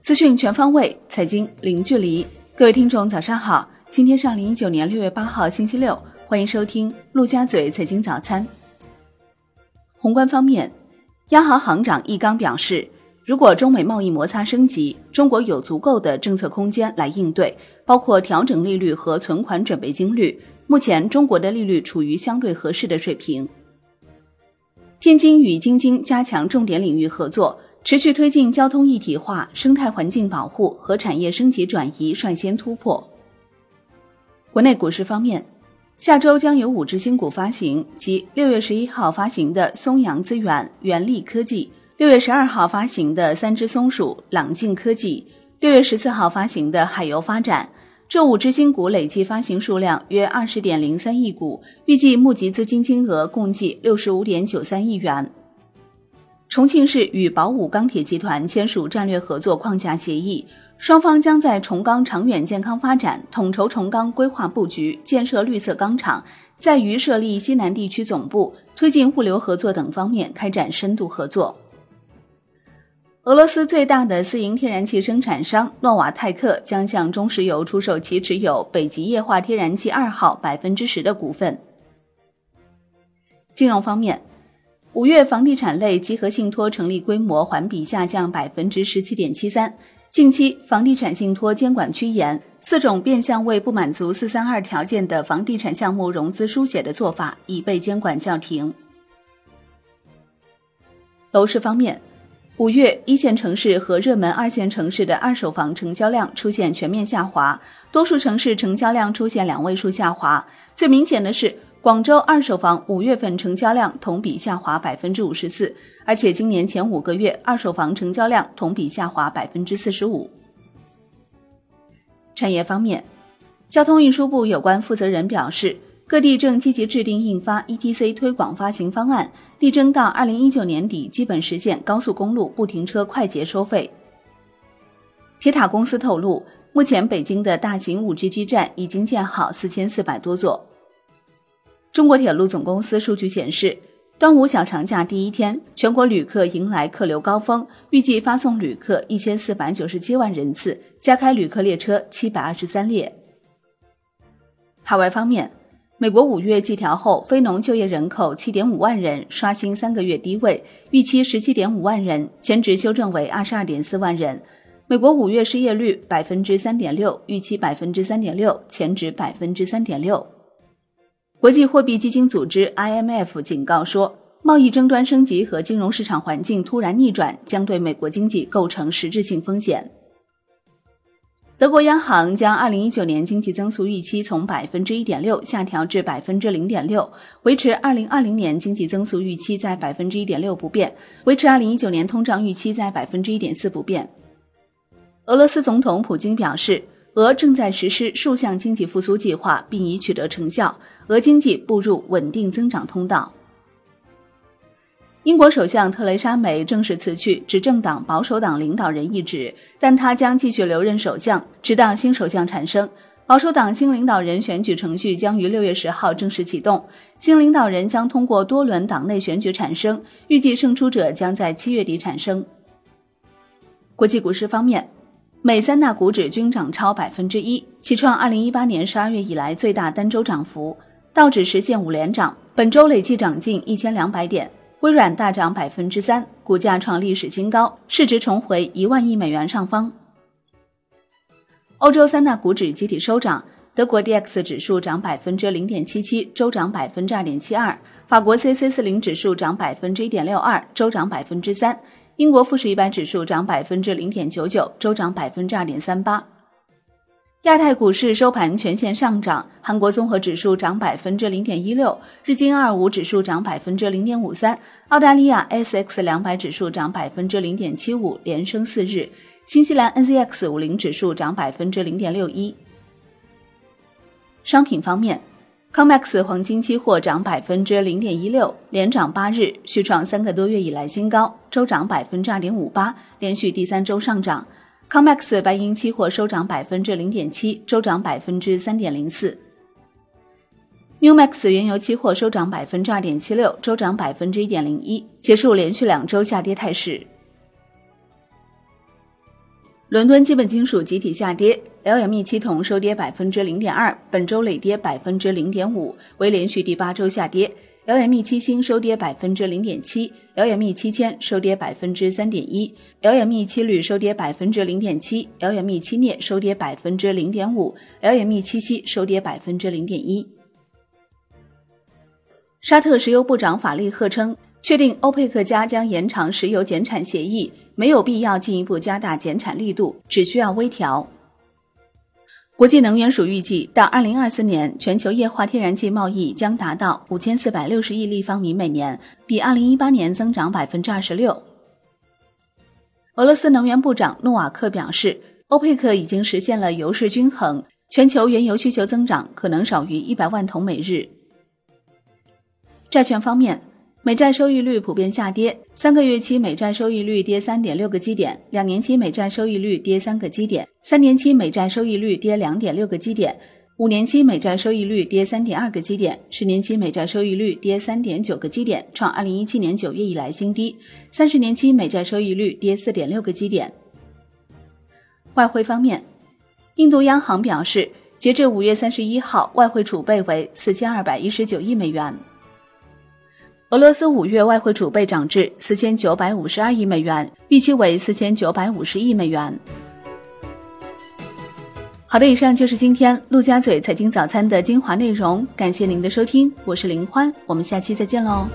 资讯全方位，财经零距离。各位听众，早上好！今天是二零一九年六月八号，星期六，欢迎收听陆家嘴财经早餐。宏观方面，央行行长易纲表示，如果中美贸易摩擦升级，中国有足够的政策空间来应对，包括调整利率和存款准备金率。目前，中国的利率处于相对合适的水平。天津与京津加强重点领域合作。持续推进交通一体化、生态环境保护和产业升级转移率先突破。国内股市方面，下周将有五只新股发行，即六月十一号发行的松阳资源、元力科技；六月十二号发行的三只松鼠、朗进科技；六月十四号发行的海油发展。这五只新股累计发行数量约二十点零三亿股，预计募集资金金额共计六十五点九三亿元。重庆市与宝武钢铁集团签署战略合作框架协议，双方将在重钢长远健康发展、统筹重钢规划布局、建设绿色钢厂、在渝设立西南地区总部、推进物流合作等方面开展深度合作。俄罗斯最大的私营天然气生产商诺瓦泰克将向中石油出售其持有北极液化天然气二号百分之十的股份。金融方面。五月房地产类集合信托成立规模环比下降百分之十七点七三。近期房地产信托监管趋严，四种变相为不满足“四三二”条件的房地产项目融资书写的做法已被监管叫停。楼市方面，五月一线城市和热门二线城市的二手房成交量出现全面下滑，多数城市成交量出现两位数下滑，最明显的是。广州二手房五月份成交量同比下滑百分之五十四，而且今年前五个月二手房成交量同比下滑百分之四十五。产业方面，交通运输部有关负责人表示，各地正积极制定印发 ETC 推广发行方案，力争到二零一九年底基本实现高速公路不停车快捷收费。铁塔公司透露，目前北京的大型五 G 基站已经建好四千四百多座。中国铁路总公司数据显示，端午小长假第一天，全国旅客迎来客流高峰，预计发送旅客一千四百九十七万人次，加开旅客列车七百二十三列。海外方面，美国五月季调后非农就业人口七点五万人，刷新三个月低位，预期十七点五万人，前值修正为二十二点四万人。美国五月失业率百分之三点六，预期百分之三点六，前值百分之三点六。国际货币基金组织 （IMF） 警告说，贸易争端升级和金融市场环境突然逆转将对美国经济构成实质性风险。德国央行将2019年经济增速预期从百分之一点六下调至百分之零点六，维持2020年经济增速预期在百分之一点六不变，维持2019年通胀预期在百分之一点四不变。俄罗斯总统普京表示。俄正在实施数项经济复苏计划，并已取得成效，俄经济步入稳定增长通道。英国首相特蕾莎梅正式辞去执政党保守党领导人一职，但她将继续留任首相，直到新首相产生。保守党新领导人选举程序将于六月十号正式启动，新领导人将通过多轮党内选举产生，预计胜出者将在七月底产生。国际股市方面。美三大股指均涨超百分之一，启创二零一八年十二月以来最大单周涨幅。道指实现五连涨，本周累计涨近一千两百点。微软大涨百分之三，股价创历史新高，市值重回一万亿美元上方。欧洲三大股指集体收涨，德国 D X 指数涨百分之零点七七，周涨百分之二点七二；法国 C C 四零指数涨百分之一点六二，周涨百分之三。英国富时一百指数涨百分之零点九九，周涨百分之二点三八。亚太股市收盘全线上涨，韩国综合指数涨百分之零点一六，日经二五指数涨百分之零点五三，澳大利亚 S X 两百指数涨百分之零点七五，连升四日，新西兰 N Z X 五零指数涨百分之零点六一。商品方面。COMEX 黄金期货涨百分之零点一六，连涨八日，续创三个多月以来新高，周涨百分之二点五八，连续第三周上涨。COMEX 白银期货收涨百分之零点七，周涨百分之三点零四。New Max 原油期货收涨百分之二点七六，周涨百分之一点零一，结束连续两周下跌态势。伦敦基本金属集体下跌，LME 期铜收跌百分之零点二，本周累跌百分之零点五，为连续第八周下跌。LME 期锌收跌百分之零点七，LME 期铅收跌百分之三点一，LME 期铝收跌百分之零点七，LME 七镍收跌百分之零点五，LME 七锡收跌百分之零点一。沙特石油部长法利赫称。确定欧佩克加将延长石油减产协议，没有必要进一步加大减产力度，只需要微调。国际能源署预计，到二零二四年，全球液化天然气贸易将达到五千四百六十亿立方米每年，比二零一八年增长百分之二十六。俄罗斯能源部长诺瓦克表示，欧佩克已经实现了油市均衡，全球原油需求增长可能少于一百万桶每日。债券方面。美债收益率普遍下跌，三个月期美债收益率跌三点六个基点，两年期美债收益率跌三个基点，三年期美债收益率跌两点六个基点，五年期美债收益率跌三点二个基点，十年期美债收益率跌三点九个基点，创二零一七年九月以来新低，三十年期美债收益率跌四点六个基点。外汇方面，印度央行表示，截至五月三十一号，外汇储备为四千二百一十九亿美元。俄罗斯五月外汇储备涨至四千九百五十二亿美元，预期为四千九百五十亿美元。好的，以上就是今天陆家嘴财经早餐的精华内容，感谢您的收听，我是林欢，我们下期再见喽。